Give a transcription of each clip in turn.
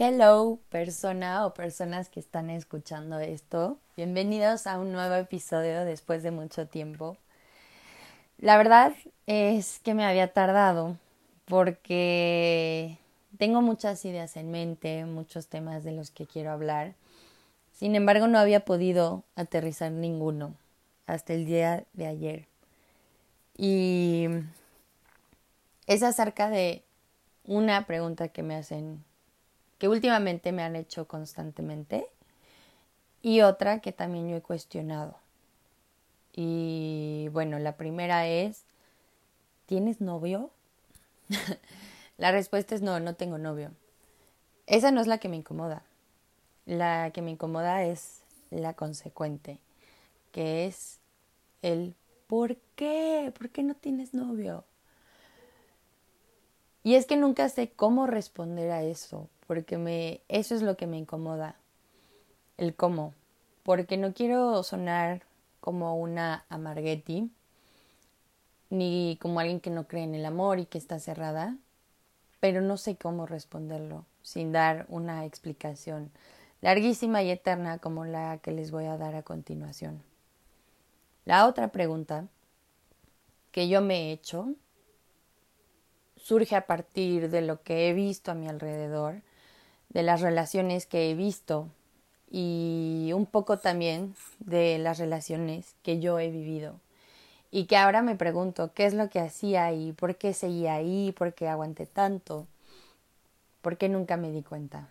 Hello, persona o personas que están escuchando esto. Bienvenidos a un nuevo episodio después de mucho tiempo. La verdad es que me había tardado porque tengo muchas ideas en mente, muchos temas de los que quiero hablar. Sin embargo, no había podido aterrizar ninguno hasta el día de ayer. Y es acerca de una pregunta que me hacen que últimamente me han hecho constantemente y otra que también yo he cuestionado. Y bueno, la primera es, ¿tienes novio? la respuesta es no, no tengo novio. Esa no es la que me incomoda. La que me incomoda es la consecuente, que es el ¿por qué? ¿Por qué no tienes novio? Y es que nunca sé cómo responder a eso, porque me, eso es lo que me incomoda, el cómo, porque no quiero sonar como una amarguetti, ni como alguien que no cree en el amor y que está cerrada, pero no sé cómo responderlo sin dar una explicación larguísima y eterna como la que les voy a dar a continuación. La otra pregunta que yo me he hecho surge a partir de lo que he visto a mi alrededor de las relaciones que he visto y un poco también de las relaciones que yo he vivido. Y que ahora me pregunto qué es lo que hacía y por qué seguía ahí, por qué aguanté tanto, por qué nunca me di cuenta.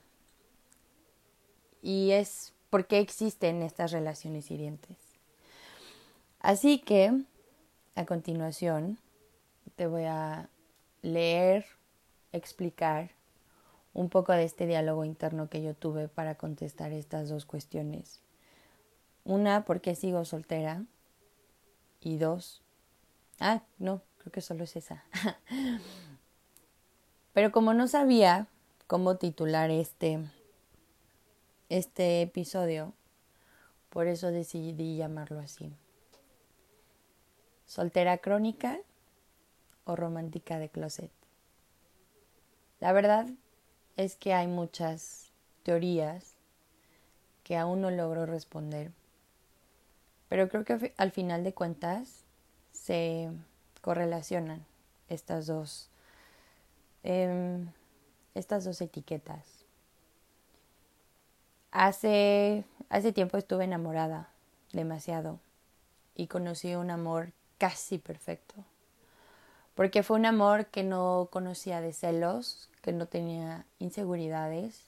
Y es por qué existen estas relaciones hirientes. Así que, a continuación, te voy a leer, explicar un poco de este diálogo interno que yo tuve para contestar estas dos cuestiones. Una, ¿por qué sigo soltera? Y dos, ah, no, creo que solo es esa. Pero como no sabía cómo titular este, este episodio, por eso decidí llamarlo así. Soltera crónica o romántica de closet. La verdad es que hay muchas teorías que aún no logro responder. Pero creo que al final de cuentas se correlacionan estas dos, em, estas dos etiquetas. Hace, hace tiempo estuve enamorada demasiado y conocí un amor casi perfecto. Porque fue un amor que no conocía de celos, que no tenía inseguridades,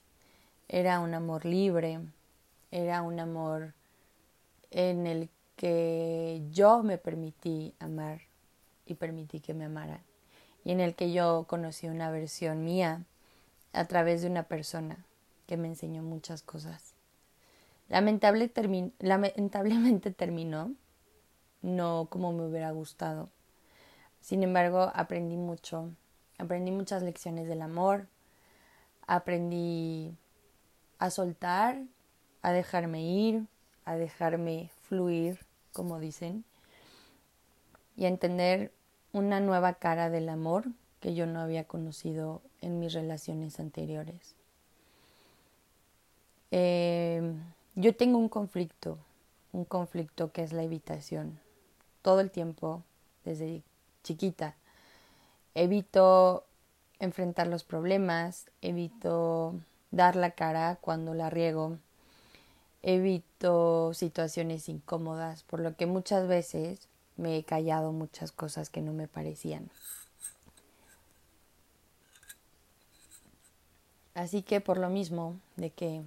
era un amor libre, era un amor en el que yo me permití amar y permití que me amaran y en el que yo conocí una versión mía a través de una persona que me enseñó muchas cosas. Lamentable lamentablemente terminó, no como me hubiera gustado. Sin embargo, aprendí mucho Aprendí muchas lecciones del amor, aprendí a soltar, a dejarme ir, a dejarme fluir, como dicen, y a entender una nueva cara del amor que yo no había conocido en mis relaciones anteriores. Eh, yo tengo un conflicto, un conflicto que es la evitación. Todo el tiempo, desde chiquita, evito enfrentar los problemas, evito dar la cara cuando la riego, evito situaciones incómodas, por lo que muchas veces me he callado muchas cosas que no me parecían. Así que por lo mismo de que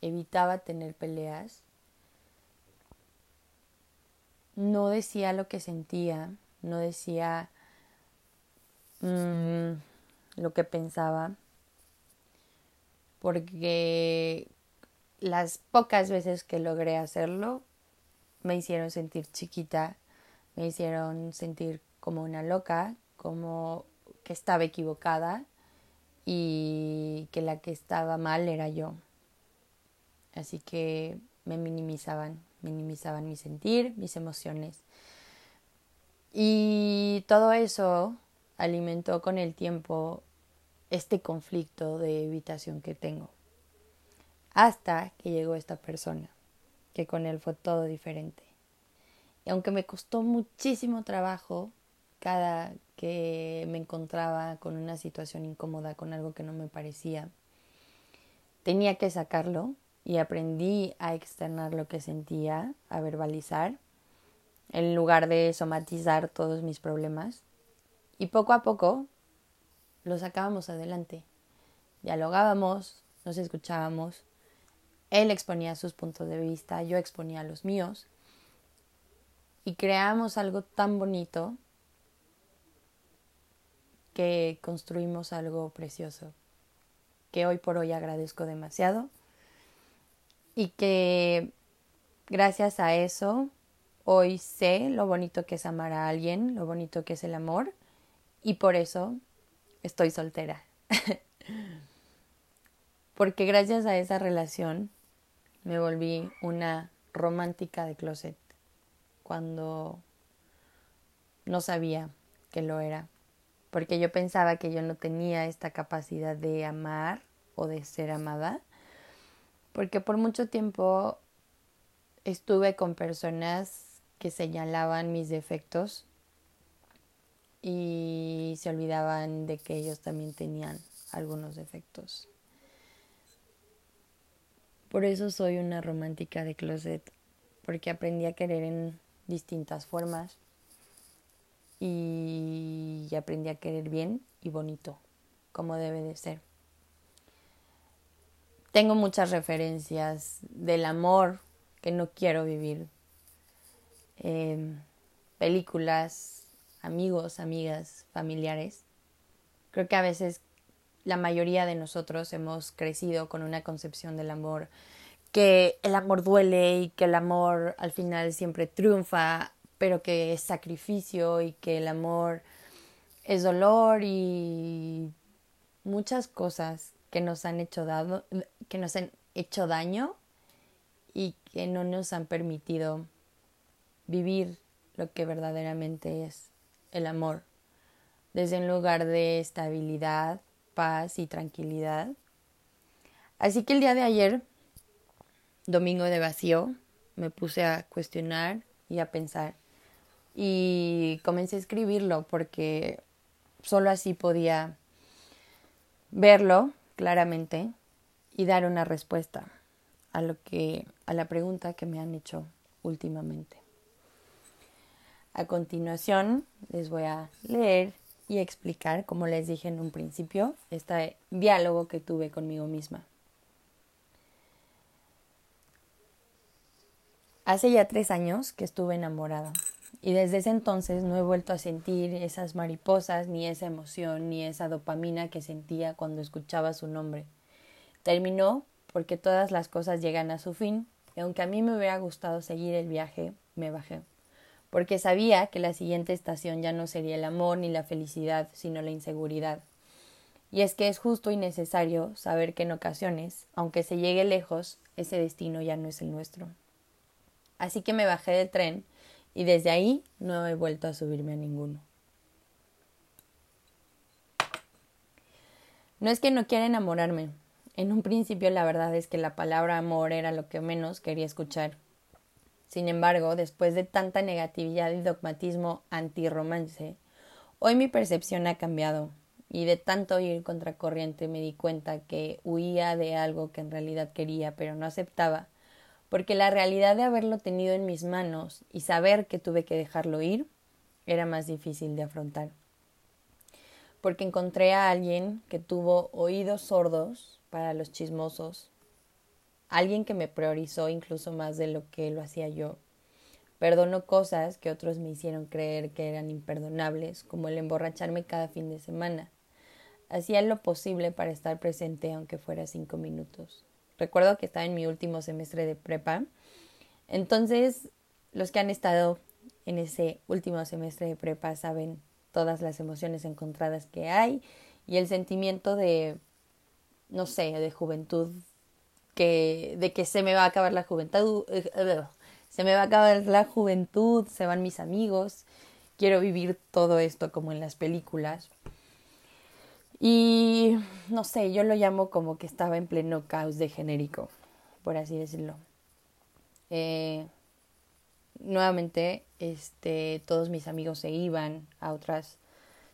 evitaba tener peleas, no decía lo que sentía, no decía Mm, lo que pensaba, porque las pocas veces que logré hacerlo me hicieron sentir chiquita, me hicieron sentir como una loca, como que estaba equivocada y que la que estaba mal era yo. Así que me minimizaban, minimizaban mi sentir, mis emociones. Y todo eso alimentó con el tiempo este conflicto de evitación que tengo. Hasta que llegó esta persona, que con él fue todo diferente. Y aunque me costó muchísimo trabajo cada que me encontraba con una situación incómoda, con algo que no me parecía, tenía que sacarlo y aprendí a externar lo que sentía, a verbalizar, en lugar de somatizar todos mis problemas. Y poco a poco lo sacábamos adelante. Dialogábamos, nos escuchábamos, él exponía sus puntos de vista, yo exponía los míos, y creamos algo tan bonito que construimos algo precioso, que hoy por hoy agradezco demasiado. Y que gracias a eso hoy sé lo bonito que es amar a alguien, lo bonito que es el amor y por eso estoy soltera. Porque gracias a esa relación me volví una romántica de closet cuando no sabía que lo era. Porque yo pensaba que yo no tenía esta capacidad de amar o de ser amada. Porque por mucho tiempo estuve con personas que señalaban mis defectos y se olvidaban de que ellos también tenían algunos defectos. Por eso soy una romántica de closet, porque aprendí a querer en distintas formas y aprendí a querer bien y bonito, como debe de ser. Tengo muchas referencias del amor que no quiero vivir. Em, películas, amigos, amigas, familiares. Creo que a veces la mayoría de nosotros hemos crecido con una concepción del amor que el amor duele y que el amor al final siempre triunfa, pero que es sacrificio y que el amor es dolor y muchas cosas que nos han hecho dado, que nos han hecho daño y que no nos han permitido vivir lo que verdaderamente es el amor, desde un lugar de estabilidad, paz y tranquilidad. Así que el día de ayer, domingo de vacío, me puse a cuestionar y a pensar y comencé a escribirlo porque solo así podía verlo claramente y dar una respuesta a lo que a la pregunta que me han hecho últimamente. A continuación les voy a leer y explicar, como les dije en un principio, este diálogo que tuve conmigo misma. Hace ya tres años que estuve enamorada y desde ese entonces no he vuelto a sentir esas mariposas, ni esa emoción, ni esa dopamina que sentía cuando escuchaba su nombre. Terminó porque todas las cosas llegan a su fin y aunque a mí me hubiera gustado seguir el viaje, me bajé porque sabía que la siguiente estación ya no sería el amor ni la felicidad, sino la inseguridad. Y es que es justo y necesario saber que en ocasiones, aunque se llegue lejos, ese destino ya no es el nuestro. Así que me bajé del tren y desde ahí no he vuelto a subirme a ninguno. No es que no quiera enamorarme. En un principio la verdad es que la palabra amor era lo que menos quería escuchar. Sin embargo, después de tanta negatividad y dogmatismo antirromance, hoy mi percepción ha cambiado y de tanto ir contracorriente me di cuenta que huía de algo que en realidad quería pero no aceptaba, porque la realidad de haberlo tenido en mis manos y saber que tuve que dejarlo ir era más difícil de afrontar. Porque encontré a alguien que tuvo oídos sordos para los chismosos, alguien que me priorizó incluso más de lo que lo hacía yo. Perdono cosas que otros me hicieron creer que eran imperdonables, como el emborracharme cada fin de semana. Hacía lo posible para estar presente aunque fuera cinco minutos. Recuerdo que estaba en mi último semestre de prepa. Entonces, los que han estado en ese último semestre de prepa saben todas las emociones encontradas que hay y el sentimiento de, no sé, de juventud que, de que se me va a acabar la juventud, eh, se me va a acabar la juventud, se van mis amigos, quiero vivir todo esto como en las películas. Y no sé, yo lo llamo como que estaba en pleno caos de genérico. por así decirlo. Eh, nuevamente, este, todos mis amigos se iban a otras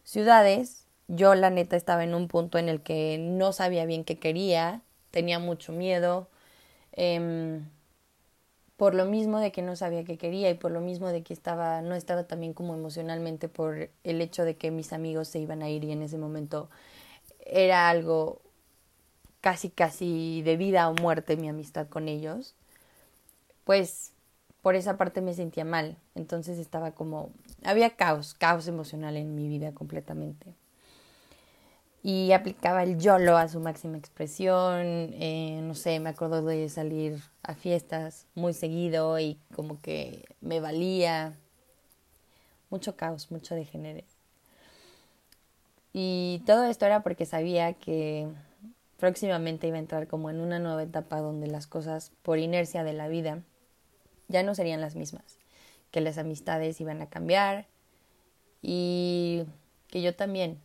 ciudades. Yo, la neta, estaba en un punto en el que no sabía bien qué quería, tenía mucho miedo. Em, por lo mismo de que no sabía qué quería y por lo mismo de que estaba no estaba también como emocionalmente por el hecho de que mis amigos se iban a ir y en ese momento era algo casi casi de vida o muerte mi amistad con ellos pues por esa parte me sentía mal entonces estaba como había caos caos emocional en mi vida completamente y aplicaba el YOLO a su máxima expresión. Eh, no sé, me acuerdo de salir a fiestas muy seguido y como que me valía. Mucho caos, mucho degenere. Y todo esto era porque sabía que próximamente iba a entrar como en una nueva etapa donde las cosas, por inercia de la vida, ya no serían las mismas, que las amistades iban a cambiar y que yo también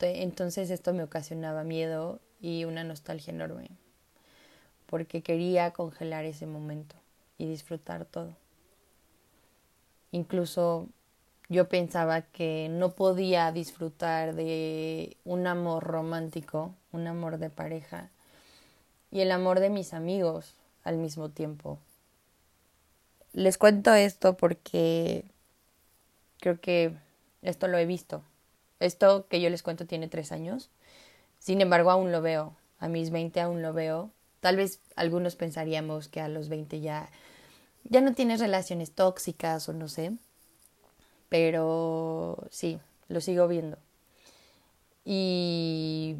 entonces esto me ocasionaba miedo y una nostalgia enorme, porque quería congelar ese momento y disfrutar todo. Incluso yo pensaba que no podía disfrutar de un amor romántico, un amor de pareja y el amor de mis amigos al mismo tiempo. Les cuento esto porque creo que esto lo he visto esto que yo les cuento tiene tres años. Sin embargo, aún lo veo. A mis 20 aún lo veo. Tal vez algunos pensaríamos que a los 20 ya, ya no tienes relaciones tóxicas o no sé. Pero sí, lo sigo viendo. Y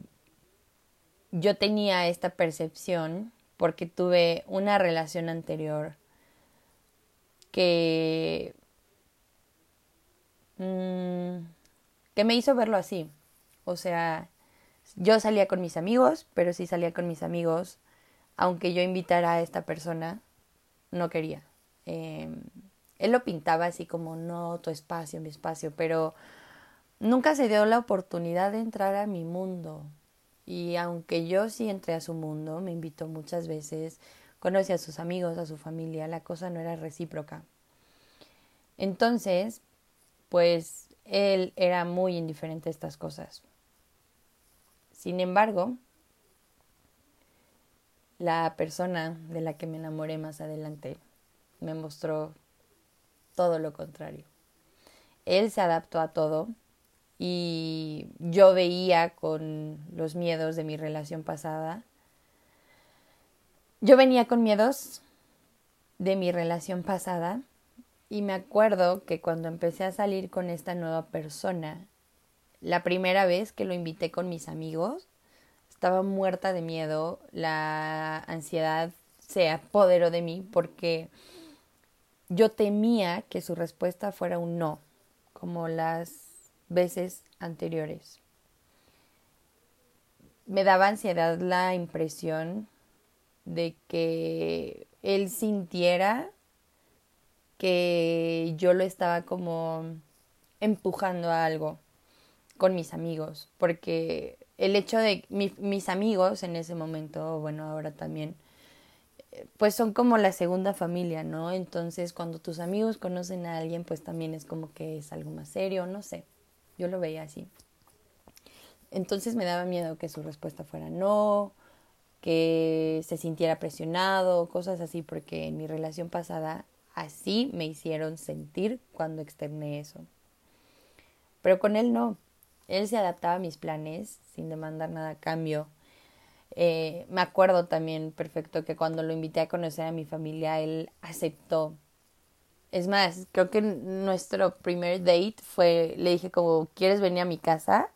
yo tenía esta percepción porque tuve una relación anterior que... Mmm, que me hizo verlo así. O sea, yo salía con mis amigos, pero si salía con mis amigos, aunque yo invitara a esta persona, no quería. Em, él lo pintaba así como, no, tu espacio, mi espacio, pero nunca se dio la oportunidad de entrar a mi mundo. Y aunque yo sí entré a su mundo, me invitó muchas veces, conocí a sus amigos, a su familia, la cosa no era recíproca. Entonces, pues él era muy indiferente a estas cosas. Sin embargo, la persona de la que me enamoré más adelante me mostró todo lo contrario. Él se adaptó a todo y yo veía con los miedos de mi relación pasada. Yo venía con miedos de mi relación pasada y me acuerdo que cuando empecé a salir con esta nueva persona, la primera vez que lo invité con mis amigos, estaba muerta de miedo, la ansiedad se apoderó de mí porque yo temía que su respuesta fuera un no, como las veces anteriores. Me daba ansiedad la impresión de que él sintiera que yo lo estaba como empujando a algo con mis amigos, porque el hecho de mis amigos en ese momento, bueno, ahora también, pues son como la segunda familia, ¿no? Entonces, cuando tus amigos conocen a alguien, pues también es como que es algo más serio, no sé, yo lo veía así. Entonces me daba miedo que su respuesta fuera no, que se sintiera presionado, cosas así, porque en mi relación pasada Así me hicieron sentir cuando externé eso. Pero con él no. Él se adaptaba a mis planes sin demandar nada a cambio. Eh, me acuerdo también perfecto que cuando lo invité a conocer a mi familia, él aceptó. Es más, creo que nuestro primer date fue, le dije como, ¿quieres venir a mi casa?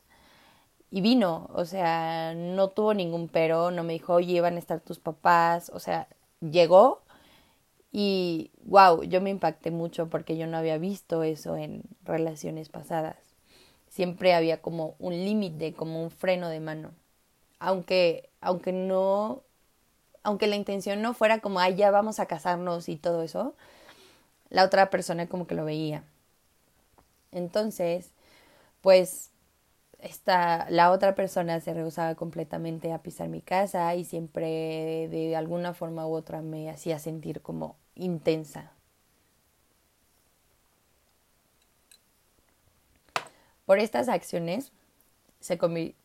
Y vino, o sea, no tuvo ningún pero, no me dijo, oye, van a estar tus papás, o sea, llegó y wow, yo me impacté mucho porque yo no había visto eso en relaciones pasadas. Siempre había como un límite, como un freno de mano. Aunque, aunque no, aunque la intención no fuera como, ay, ya vamos a casarnos y todo eso, la otra persona como que lo veía. Entonces, pues esta, la otra persona se rehusaba completamente a pisar mi casa y siempre de alguna forma u otra me hacía sentir como intensa. Por estas acciones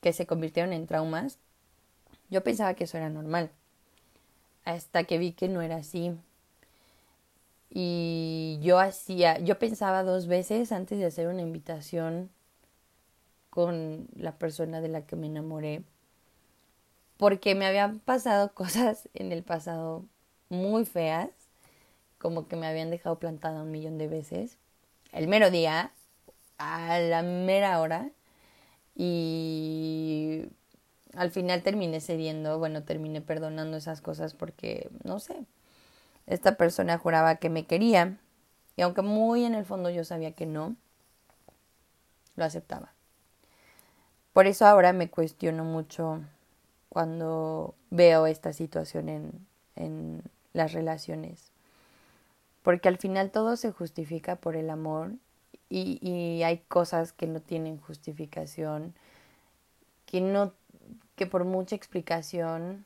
que se convirtieron en traumas, yo pensaba que eso era normal, hasta que vi que no era así. Y yo hacía, yo pensaba dos veces antes de hacer una invitación con la persona de la que me enamoré, porque me habían pasado cosas en el pasado muy feas, como que me habían dejado plantada un millón de veces. El mero día, a la mera hora, y al final terminé cediendo, bueno, terminé perdonando esas cosas porque, no sé, esta persona juraba que me quería y aunque muy en el fondo yo sabía que no, lo aceptaba. Por eso ahora me cuestiono mucho cuando veo esta situación en, en las relaciones. Porque al final todo se justifica por el amor y, y hay cosas que no tienen justificación, que no, que por mucha explicación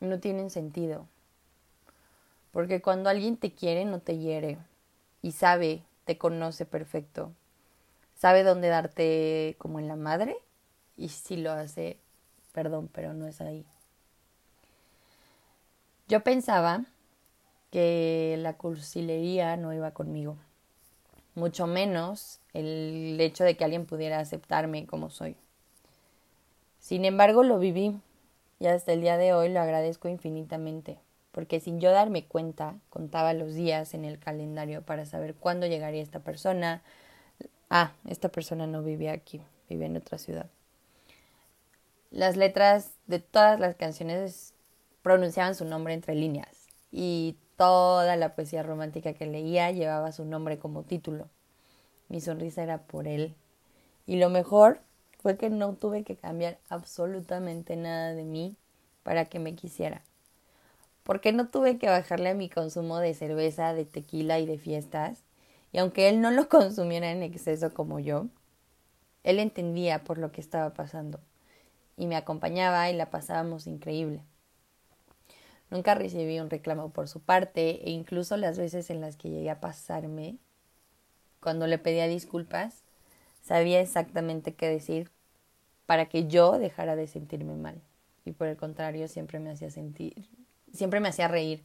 no tienen sentido. Porque cuando alguien te quiere, no te hiere. Y sabe, te conoce perfecto sabe dónde darte como en la madre y si lo hace, perdón, pero no es ahí. Yo pensaba que la cursilería no iba conmigo, mucho menos el hecho de que alguien pudiera aceptarme como soy. Sin embargo, lo viví y hasta el día de hoy lo agradezco infinitamente, porque sin yo darme cuenta, contaba los días en el calendario para saber cuándo llegaría esta persona, ah, esta persona no vivía aquí, vivía en otra ciudad. Las letras de todas las canciones pronunciaban su nombre entre líneas y toda la poesía romántica que leía llevaba su nombre como título. Mi sonrisa era por él. Y lo mejor fue que no tuve que cambiar absolutamente nada de mí para que me quisiera. Porque no tuve que bajarle a mi consumo de cerveza, de tequila y de fiestas y aunque él no lo consumiera en exceso como yo, él entendía por lo que estaba pasando y me acompañaba y la pasábamos increíble. Nunca recibí un reclamo por su parte e incluso las veces en las que llegué a pasarme, cuando le pedía disculpas, sabía exactamente qué decir para que yo dejara de sentirme mal. Y por el contrario, siempre me hacía sentir, siempre me hacía reír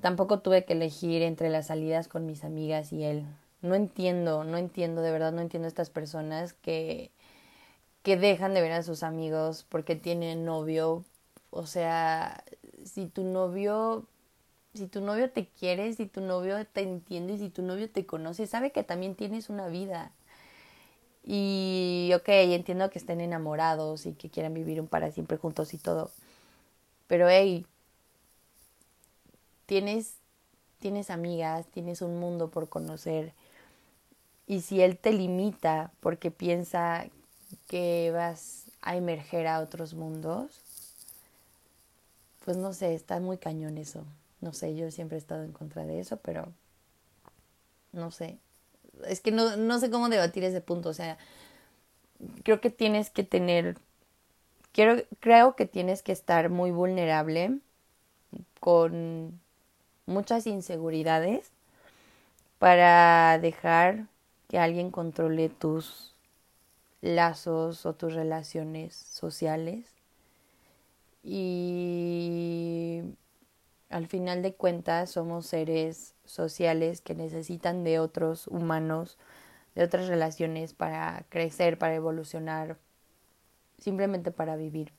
Tampoco tuve que elegir entre las salidas con mis amigas y él. No entiendo, no entiendo, de verdad no entiendo estas personas que, que dejan de ver a sus amigos porque tienen novio. O sea, si tu novio, si tu novio te quiere, si tu novio te entiende, si tu novio te conoce, sabe que también tienes una vida. Y ok, entiendo que estén enamorados y que quieran vivir un para siempre juntos y todo. Pero hey, tienes, tienes amigas, tienes un mundo por conocer. Y si él te limita porque piensa que vas a emerger a otros mundos, pues no sé, está muy cañón eso. No sé, yo siempre he estado en contra de eso, pero no sé. Es que no, no sé cómo debatir ese punto. O sea, creo que tienes que tener, quiero, creo que tienes que estar muy vulnerable con muchas inseguridades para dejar que alguien controle tus lazos o tus relaciones sociales. Y al final de cuentas somos seres sociales que necesitan de otros humanos, de otras relaciones para crecer, para evolucionar, simplemente para vivir.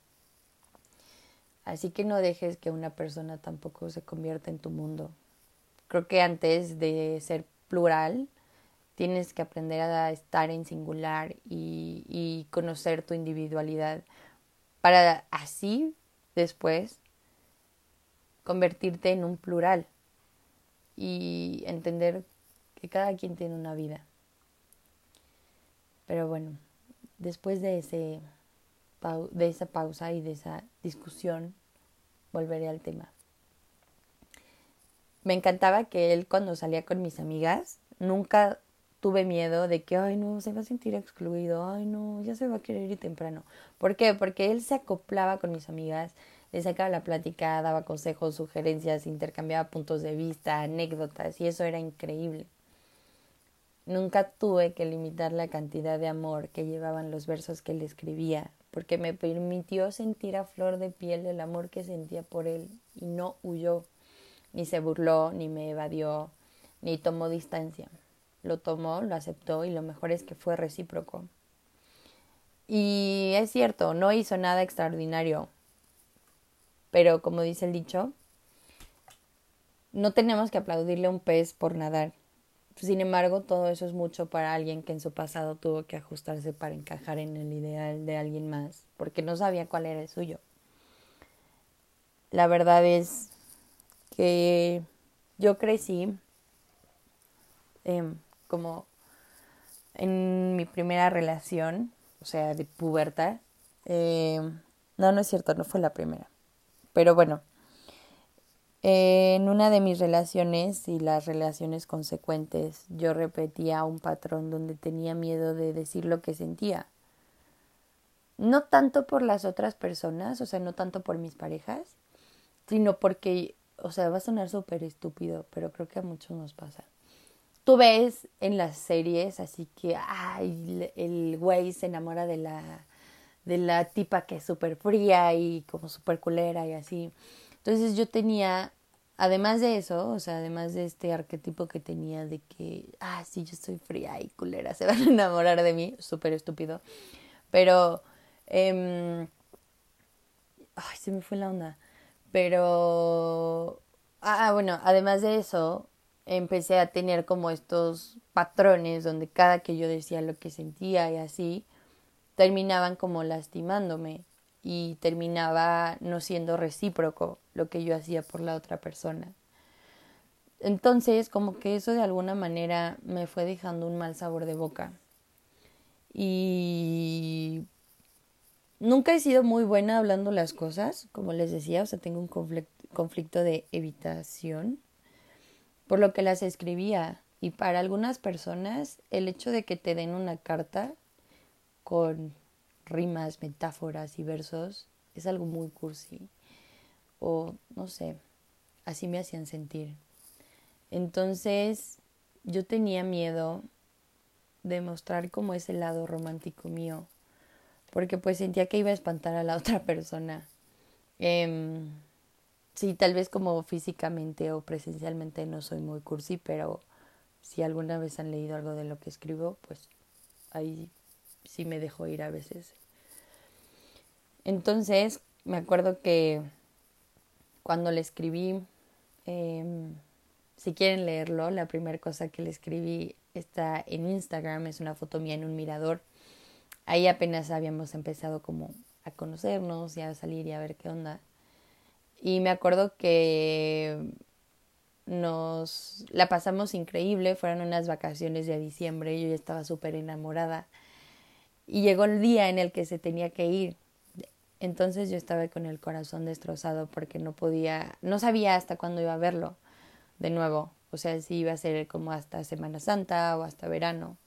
Así que no dejes que una persona tampoco se convierta en tu mundo. Creo que antes de ser plural, tienes que aprender a estar en singular y, conocer tu individualidad para así después convertirte en un plural y entender que cada quien tiene una vida. Pero bueno, después de, ese, de esa pausa y de esa discusión, volveré al tema. Me encantaba que él cuando salía con mis amigas nunca tuve miedo de que, ay, no, se va a sentir excluido, ay, no, ya se va a querer ir temprano. ¿Por qué? Porque él se acoplaba con mis amigas, le sacaba la plática, daba consejos, sugerencias, intercambiaba puntos de vista, anécdotas, y eso era increíble. Nunca tuve que limitar la cantidad de amor que llevaban los versos que él escribía, porque me permitió sentir a flor de piel el amor que sentía por él, y no huyó, ni se burló, ni me evadió, ni tomó distancia lo tomó, lo aceptó y lo mejor es que fue recíproco. Y es cierto, no hizo nada extraordinario, pero como dice el dicho, no tenemos que aplaudirle a un pez por nadar. Sin embargo, todo eso es mucho para alguien que en su pasado tuvo que ajustarse para encajar en el ideal de alguien más, porque no sabía cuál era el suyo. La verdad es que yo crecí eh, como en mi primera relación, o sea, de pubertad. Eh, no, no es cierto, no fue la primera. Pero bueno, en una de mis relaciones y las relaciones consecuentes, yo repetía un patrón donde tenía miedo de decir lo que sentía. No tanto por las otras personas, o sea, no tanto por mis parejas, sino porque, o sea, va a sonar súper estúpido, pero creo que a muchos nos pasa tú ves en las series, así que, ay, el güey se enamora de la, de la tipa que es súper fría y como súper culera y así. Entonces yo tenía, además de eso, o sea, además de este arquetipo que tenía de que, ah, sí, yo soy fría y culera, se van a enamorar de mí, súper estúpido. Pero, eh, ay, se me fue la onda. Pero, ah, bueno, además de eso, empecé a tener como estos patrones donde cada que yo decía lo que sentía y así, terminaban como lastimándome y terminaba no siendo recíproco lo que yo hacía por la otra persona. Entonces, como que eso de alguna manera me fue dejando un mal sabor de boca. Y nunca he sido muy buena hablando las cosas, como les decía, o sea, tengo un conflicto de evitación por lo que las escribía. Y para algunas personas el hecho de que te den una carta con rimas, metáforas y versos es algo muy cursi. O no sé, así me hacían sentir. Entonces yo tenía miedo de mostrar como ese lado romántico mío, porque pues sentía que iba a espantar a la otra persona. Eh, Sí, tal vez como físicamente o presencialmente no soy muy cursi, pero si alguna vez han leído algo de lo que escribo, pues ahí sí me dejo ir a veces. Entonces, me acuerdo que cuando le escribí, eh, si quieren leerlo, la primera cosa que le escribí está en Instagram, es una foto mía en un mirador. Ahí apenas habíamos empezado como a conocernos y a salir y a ver qué onda. Y me acuerdo que nos la pasamos increíble, fueron unas vacaciones de diciembre, yo ya estaba súper enamorada. Y llegó el día en el que se tenía que ir. Entonces yo estaba con el corazón destrozado porque no podía, no sabía hasta cuándo iba a verlo de nuevo. O sea, si iba a ser como hasta Semana Santa o hasta verano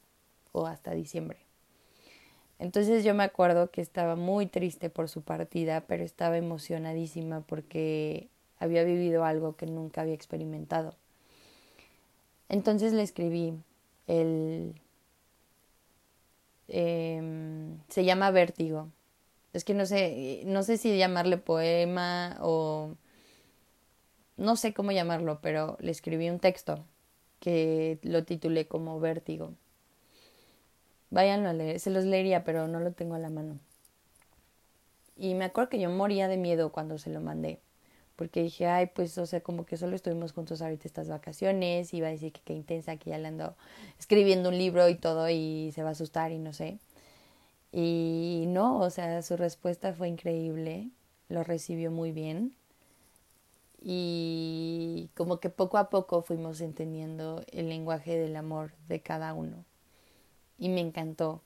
o hasta diciembre. Entonces yo me acuerdo que estaba muy triste por su partida, pero estaba emocionadísima porque había vivido algo que nunca había experimentado. Entonces le escribí el... Em, se llama Vértigo. Es que no sé, no sé si llamarle poema o no sé cómo llamarlo, pero le escribí un texto que lo titulé como Vértigo. Váyanlo a leer, se los leería, pero no lo tengo a la mano. Y me acuerdo que yo moría de miedo cuando se lo mandé, porque dije, ay, pues, o sea, como que solo estuvimos juntos ahorita estas vacaciones, iba a decir que qué intensa, que ya le ando escribiendo un libro y todo y se va a asustar y no sé. Y no, o sea, su respuesta fue increíble, lo recibió muy bien y como que poco a poco fuimos entendiendo el lenguaje del amor de cada uno y me encantó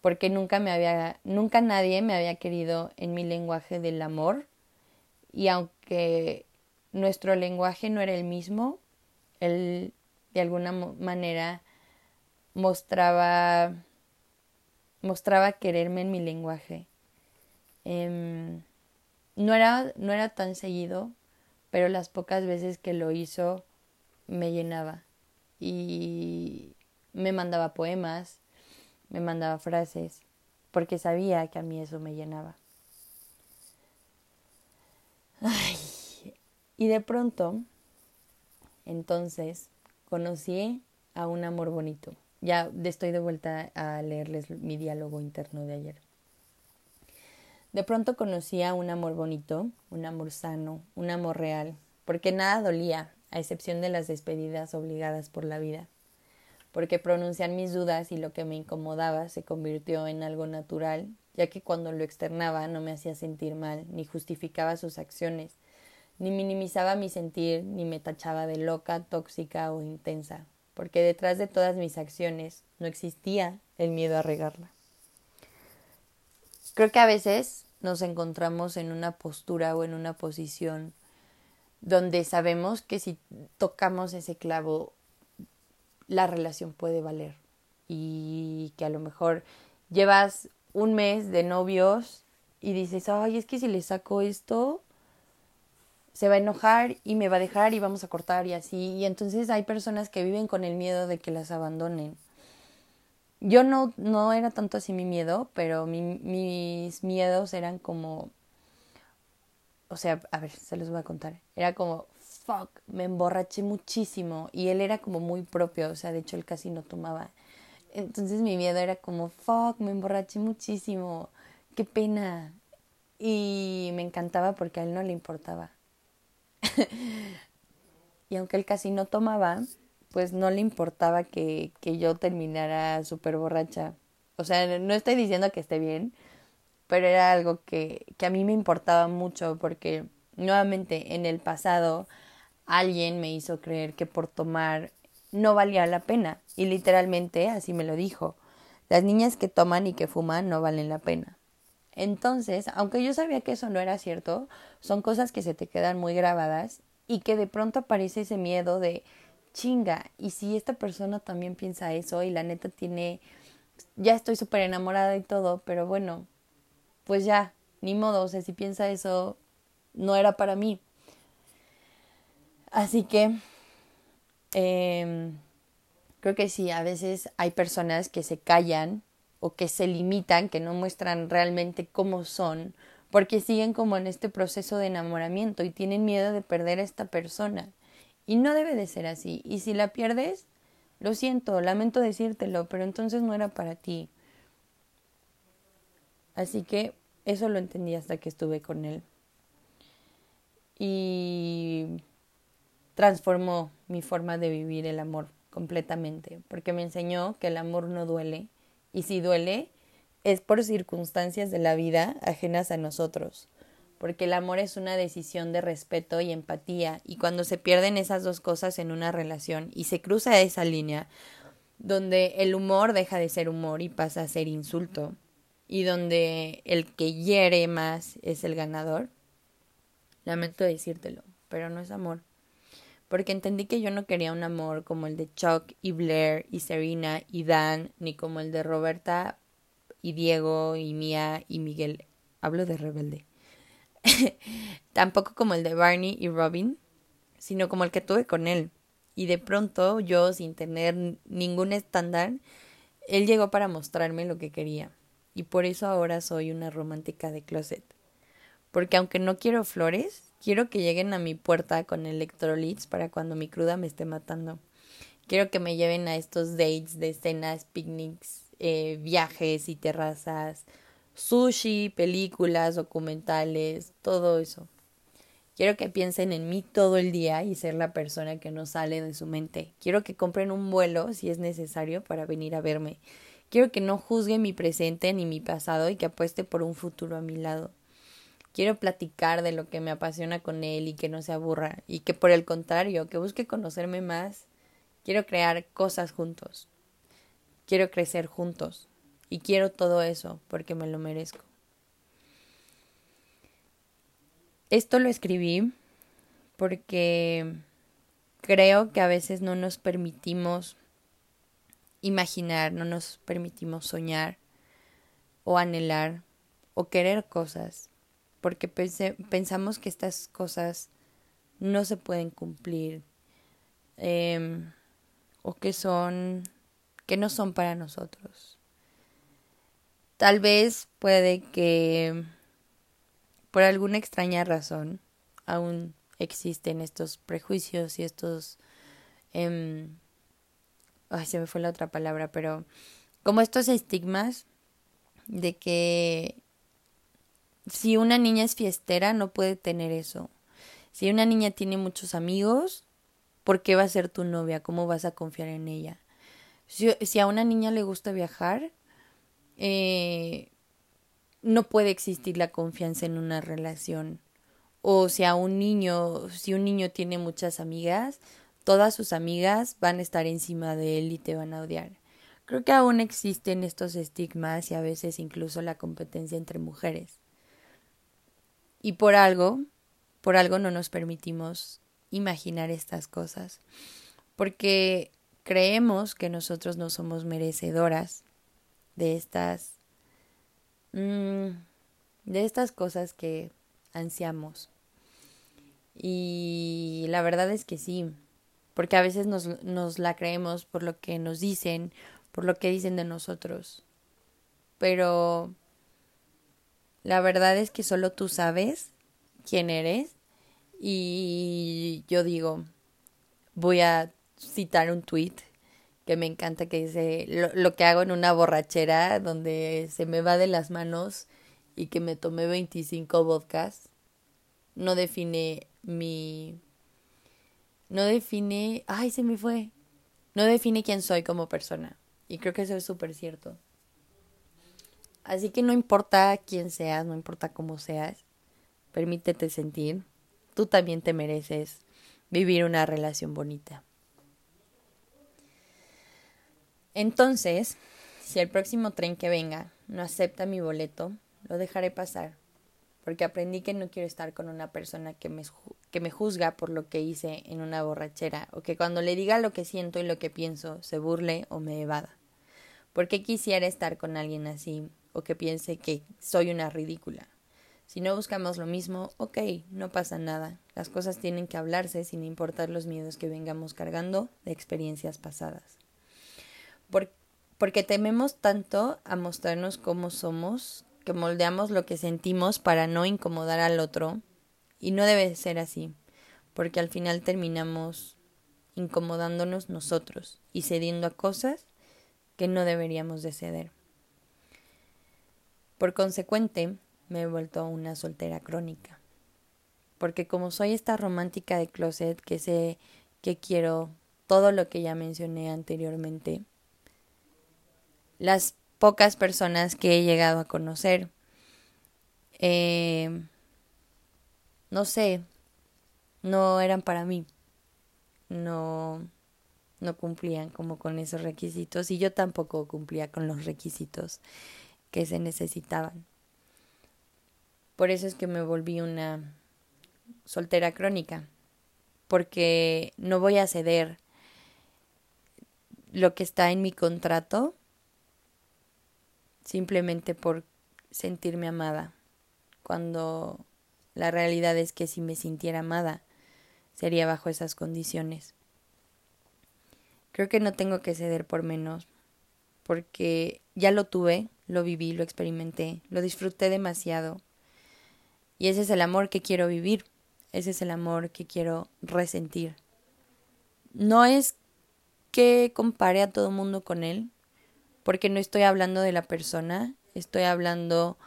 porque nunca me había nunca nadie me había querido en mi lenguaje del amor y aunque nuestro lenguaje no era el mismo él de alguna manera mostraba mostraba quererme en mi lenguaje. Em, no, era, no era tan seguido, pero las pocas veces que lo hizo me llenaba y me mandaba poemas, me mandaba frases, porque sabía que a mí eso me llenaba. y de pronto, entonces, conocí a un amor bonito. Ya estoy de vuelta a leerles mi diálogo interno de ayer. De pronto conocí a un amor bonito, un amor sano, un amor real, porque nada dolía, a excepción de las despedidas obligadas por la vida, porque pronunciar mis dudas y lo que me incomodaba se convirtió en algo natural, ya que cuando lo externaba no me hacía sentir mal, ni justificaba sus acciones, ni minimizaba mi sentir, ni me tachaba de loca, tóxica o intensa, porque detrás de todas mis acciones no existía el miedo a regarla. Creo que a veces nos encontramos en una postura o en una posición donde sabemos que si tocamos ese clavo, la relación puede valer y que a lo mejor llevas un mes de novios y dices, ay, es que si le saco esto, se va a enojar y me va a dejar y vamos a cortar y así. Y entonces hay personas que viven con el miedo de que las abandonen. Yo no, no era tanto así mi miedo, pero mis miedos eran como, o sea, a ver, se los voy a contar. Era como, fuck, me emborraché muchísimo y él era como muy propio, o sea, de hecho él casi no tomaba. Entonces mi miedo era como, fuck, me emborraché muchísimo, qué pena. Y me encantaba porque a él no le importaba. y aunque él casi no tomaba, pues no le importaba que, que yo terminara súper borracha. O sea, no estoy diciendo que esté bien, pero era algo que, que a mí me importaba mucho porque nuevamente en el pasado alguien me hizo creer que por tomar no valía la pena y literalmente así me lo dijo. Las niñas que toman y que fuman no valen la pena. Entonces, aunque yo sabía que eso no era cierto, son cosas que se te quedan muy grabadas y que de pronto aparece ese miedo de chinga, y si esta persona también piensa eso y la neta tiene, ya estoy súper enamorada y todo, pero bueno, pues ya, ni modo, o sea, si piensa eso, no era para mí. Así que, eh, creo que sí, a veces hay personas que se callan o que se limitan, que no muestran realmente cómo son, porque siguen como en este proceso de enamoramiento y tienen miedo de perder a esta persona. Y no debe de ser así. Y si la pierdes, lo siento, lamento decírtelo, pero entonces no era para ti. Así que eso lo entendí hasta que estuve con él. Y transformó mi forma de vivir el amor completamente, porque me enseñó que el amor no duele y si duele, es por circunstancias de la vida ajenas a nosotros, porque el amor es una decisión de respeto y empatía, y cuando se pierden esas dos cosas en una relación y se cruza esa línea, donde el humor deja de ser humor y pasa a ser insulto, y donde el que hiere más es el ganador, lamento decírtelo, pero no es amor porque entendí que yo no quería un amor como el de Chuck y Blair y Serena y Dan, ni como el de Roberta y Diego y Mia y Miguel. Hablo de rebelde. Tampoco como el de Barney y Robin, sino como el que tuve con él. Y de pronto yo, sin tener ningún estándar, él llegó para mostrarme lo que quería. Y por eso ahora soy una romántica de closet. Porque aunque no quiero flores, Quiero que lleguen a mi puerta con electrolits para cuando mi cruda me esté matando. Quiero que me lleven a estos dates de cenas, picnics, eh, viajes y terrazas, sushi, películas, documentales, todo eso. Quiero que piensen en mí todo el día y ser la persona que no sale de su mente. Quiero que compren un vuelo si es necesario para venir a verme. Quiero que no juzguen mi presente ni mi pasado y que apueste por un futuro a mi lado. Quiero platicar de lo que me apasiona con él y que no se aburra y que por el contrario, que busque conocerme más. Quiero crear cosas juntos. Quiero crecer juntos. Y quiero todo eso porque me lo merezco. Esto lo escribí porque creo que a veces no nos permitimos imaginar, no nos permitimos soñar o anhelar o querer cosas, porque pensamos que estas cosas no se pueden cumplir em, o que son que no son para nosotros. Tal vez puede que por alguna extraña razón aún existen estos prejuicios y estos eh, ay se me fue la otra palabra pero como estos estigmas de que si una niña es fiestera no puede tener eso si una niña tiene muchos amigos ¿por qué va a ser tu novia? ¿cómo vas a confiar en ella? si, a una niña le gusta viajar eh, no puede existir la confianza en una relación o si a un niño, si un niño tiene muchas amigas, todas sus amigas van a estar encima de él y te van a odiar. Creo que aún existen estos estigmas y a veces incluso la competencia entre mujeres. Y por algo, por algo no nos permitimos imaginar estas cosas, porque creemos que nosotros no somos merecedoras de estas mm, de estas cosas que ansiamos. Y la verdad es que sí, porque a veces nos, nos la creemos por lo que nos dicen, por lo que dicen de nosotros. Pero la verdad es que solo tú sabes quién eres y yo digo, voy a citar un tweet que me encanta que dice lo, lo, que hago en una borrachera donde se me va de las manos y que me tomé 25 vodkas no define mi no define, ay, se me fue. No define quién soy como persona. Y creo que eso es súper cierto. Así que no importa quién seas, no importa cómo seas, permítete sentir. Tú también te mereces vivir una relación bonita. Entonces, si el próximo tren que venga no acepta mi boleto, lo dejaré pasar porque aprendí que no quiero estar con una persona que me, que me juzga por lo que hice en una borrachera, o que cuando le diga lo que siento y lo que pienso se burle o me evada. ¿Por qué quisiera estar con alguien así, o que piense que soy una ridícula? Si no buscamos lo mismo, ok, no pasa nada. Las cosas tienen que hablarse sin importar los miedos que vengamos cargando de experiencias pasadas. porque tememos tanto a mostrarnos cómo somos que moldeamos lo que sentimos para no incomodar al otro y no debe ser así, porque al final terminamos incomodándonos nosotros y cediendo a cosas que no deberíamos de ceder. Por consecuente, me he vuelto una soltera crónica, porque como soy esta romántica de closet que sé que quiero todo lo que ya mencioné anteriormente, las pocas personas que he llegado a conocer. Eh, no sé, no eran para mí. No, no cumplían como con esos requisitos y yo tampoco cumplía con los requisitos que se necesitaban. Por eso es que me volví una soltera crónica, porque no voy a ceder lo que está en mi contrato simplemente por sentirme amada, cuando la realidad es que si me sintiera amada, sería bajo esas condiciones. Creo que no tengo que ceder por menos, porque ya lo tuve, lo viví, lo experimenté, lo disfruté demasiado. Y ese es el amor que quiero vivir, ese es el amor que quiero resentir. No es que compare a todo mundo con él, porque no estoy hablando de la persona, estoy hablando,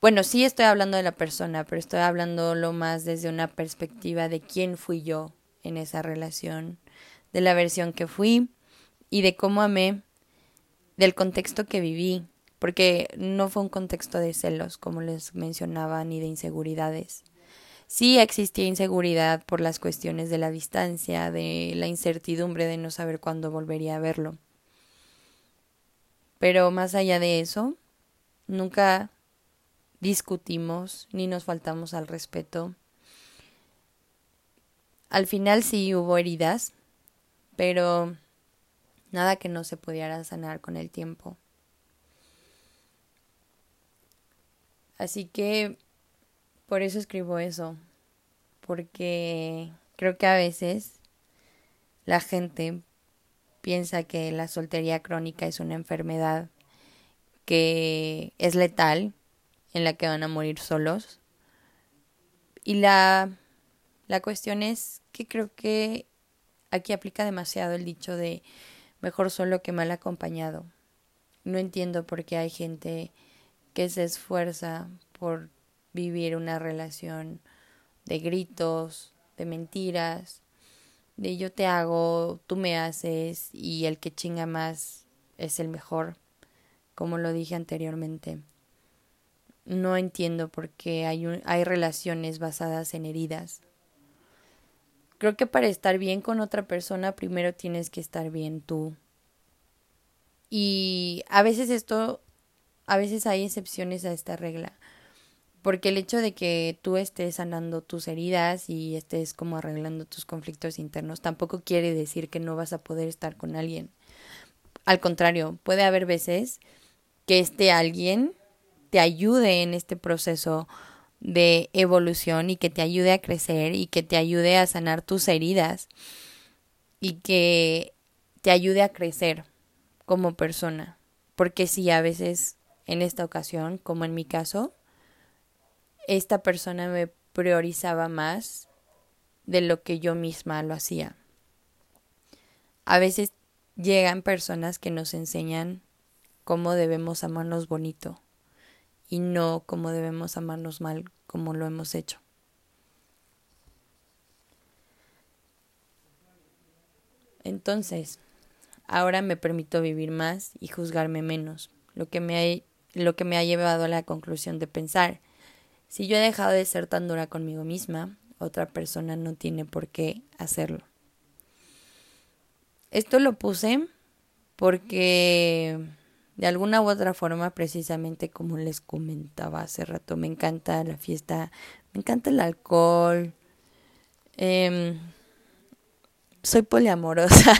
bueno, sí estoy hablando de la persona, pero estoy hablando lo más desde una perspectiva de quién fui yo en esa relación, de la versión que fui y de cómo amé, del contexto que viví, porque no fue un contexto de celos, como les mencionaba, ni de inseguridades. Sí existía inseguridad por las cuestiones de la distancia, de la incertidumbre de no saber cuándo volvería a verlo pero más allá de eso, nunca discutimos ni nos faltamos al respeto. Al final sí hubo heridas, pero nada que no se pudiera sanar con el tiempo. Así que por eso escribo eso, porque creo que a veces la gente piensa que la soltería crónica es una enfermedad que es letal, en la que van a morir solos. Y la, la cuestión es que creo que aquí aplica demasiado el dicho de mejor solo que mal acompañado. No entiendo por qué hay gente que se esfuerza por vivir una relación de gritos, de mentiras, de yo te hago, tú me haces y el que chinga más es el mejor, como lo dije anteriormente. No entiendo por qué hay, hay relaciones basadas en heridas. Creo que para estar bien con otra persona primero tienes que estar bien tú. Y a veces esto, a veces hay excepciones a esta regla. Porque el hecho de que tú estés sanando tus heridas y estés como arreglando tus conflictos internos tampoco quiere decir que no vas a poder estar con alguien. Al contrario, puede haber veces que este alguien te ayude en este proceso de evolución y que te ayude a crecer y que te ayude a sanar tus heridas y que te ayude a crecer como persona. Porque si a veces en esta ocasión, como en mi caso, esta persona me priorizaba más de lo que yo misma lo hacía. A veces llegan personas que nos enseñan cómo debemos amarnos bonito y no cómo debemos amarnos mal como lo hemos hecho. Entonces, ahora me permito vivir más y juzgarme menos, lo que me ha, lo que me ha llevado a la conclusión de pensar si yo he dejado de ser tan dura conmigo misma, otra persona no tiene por qué hacerlo. Esto lo puse porque de alguna u otra forma, precisamente como les comentaba hace rato, me encanta la fiesta, me encanta el alcohol. Em, soy poliamorosa,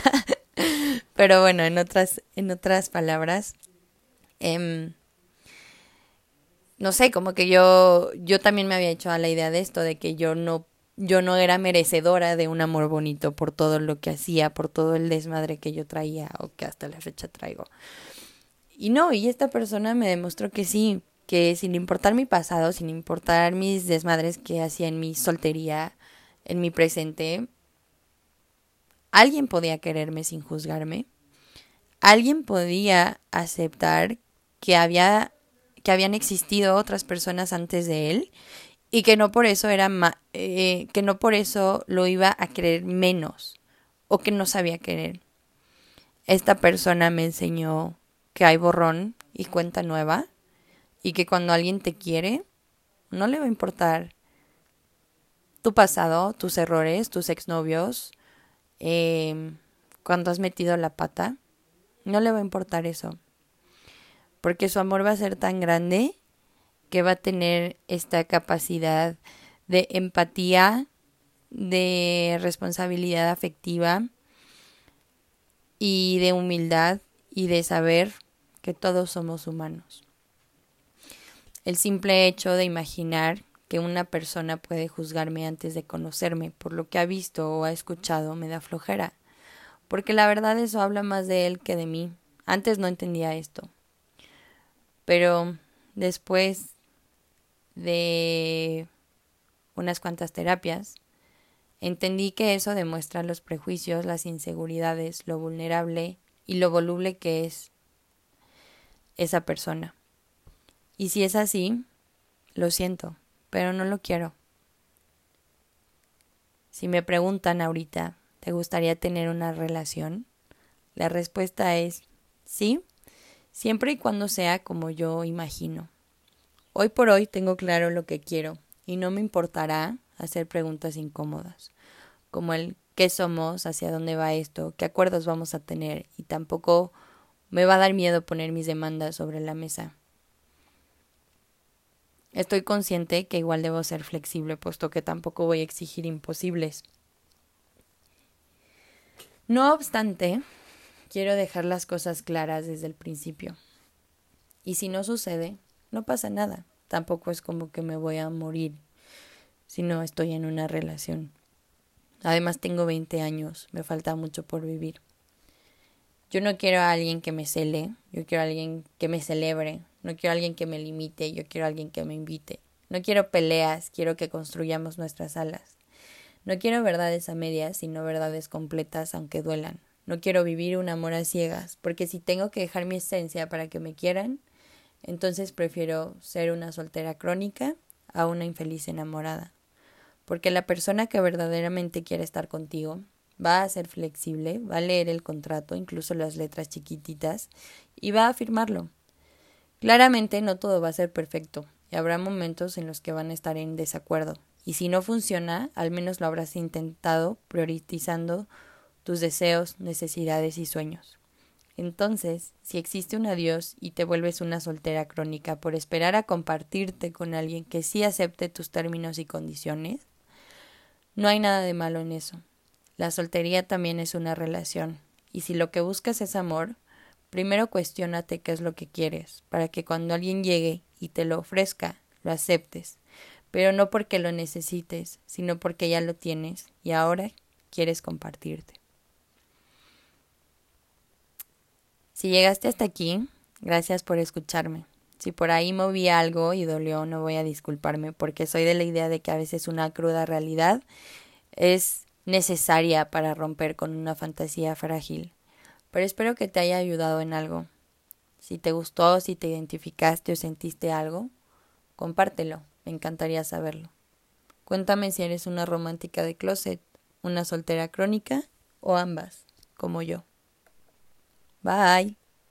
pero bueno, en otras, en otras palabras, eh, no sé, como que yo, yo también me había hecho a la idea de esto, de que yo no, yo no era merecedora de un amor bonito por todo lo que hacía, por todo el desmadre que yo traía o que hasta la fecha traigo. Y no, y esta persona me demostró que sí, que sin importar mi pasado, sin importar mis desmadres que hacía en mi soltería, en mi presente, alguien podía quererme sin juzgarme. Alguien podía aceptar que había que habían existido otras personas antes de él y que no por eso era eh, que no por eso lo iba a querer menos o que no sabía querer. Esta persona me enseñó que hay borrón y cuenta nueva y que cuando alguien te quiere no le va a importar tu pasado, tus errores, tus exnovios, eh, cuando has metido la pata, no le va a importar eso porque su amor va a ser tan grande que va a tener esta capacidad de empatía, de responsabilidad afectiva y de humildad y de saber que todos somos humanos. El simple hecho de imaginar que una persona puede juzgarme antes de conocerme por lo que ha visto o ha escuchado me da flojera, porque la verdad eso habla más de él que de mí. Antes no entendía esto. Pero después de unas cuantas terapias, entendí que eso demuestra los prejuicios, las inseguridades, lo vulnerable y lo voluble que es esa persona. Y si es así, lo siento, pero no lo quiero. Si me preguntan ahorita, ¿te gustaría tener una relación? La respuesta es sí, siempre y cuando sea como yo imagino. Hoy por hoy tengo claro lo que quiero y no me importará hacer preguntas incómodas, como el qué somos, hacia dónde va esto, qué acuerdos vamos a tener y tampoco me va a dar miedo poner mis demandas sobre la mesa. Estoy consciente que igual debo ser flexible, puesto que tampoco voy a exigir imposibles. No obstante, quiero dejar las cosas claras desde el principio. Y si no sucede, no pasa nada. Tampoco es como que me voy a morir si no estoy en una relación. Además tengo 20 años, me falta mucho por vivir. Yo no quiero a alguien que me cele, yo quiero a alguien que me celebre, no quiero a alguien que me limite, yo quiero a alguien que me invite. No quiero peleas, quiero que construyamos nuestras alas. No quiero verdades a medias, sino verdades completas, aunque duelan. No quiero vivir un amor a ciegas, porque si tengo que dejar mi esencia para que me quieran, entonces prefiero ser una soltera crónica a una infeliz enamorada. Porque la persona que verdaderamente quiere estar contigo va a ser flexible, va a leer el contrato, incluso las letras chiquititas, y va a firmarlo. Claramente no todo va a ser perfecto, y habrá momentos en los que van a estar en desacuerdo, y si no funciona, al menos lo habrás intentado priorizando tus deseos, necesidades y sueños. Entonces, si existe un adiós y te vuelves una soltera crónica por esperar a compartirte con alguien que sí acepte tus términos y condiciones, no hay nada de malo en eso. La soltería también es una relación, y si lo que buscas es amor, primero cuestiónate qué es lo que quieres, para que cuando alguien llegue y te lo ofrezca, lo aceptes, pero no porque lo necesites, sino porque ya lo tienes y ahora quieres compartirte. Si llegaste hasta aquí, gracias por escucharme. Si por ahí moví algo y dolió, no voy a disculparme porque soy de la idea de que a veces una cruda realidad es necesaria para romper con una fantasía frágil. Pero espero que te haya ayudado en algo. Si te gustó, si te identificaste o sentiste algo, compártelo, me encantaría saberlo. Cuéntame si eres una romántica de closet, una soltera crónica o ambas, como yo. Bye.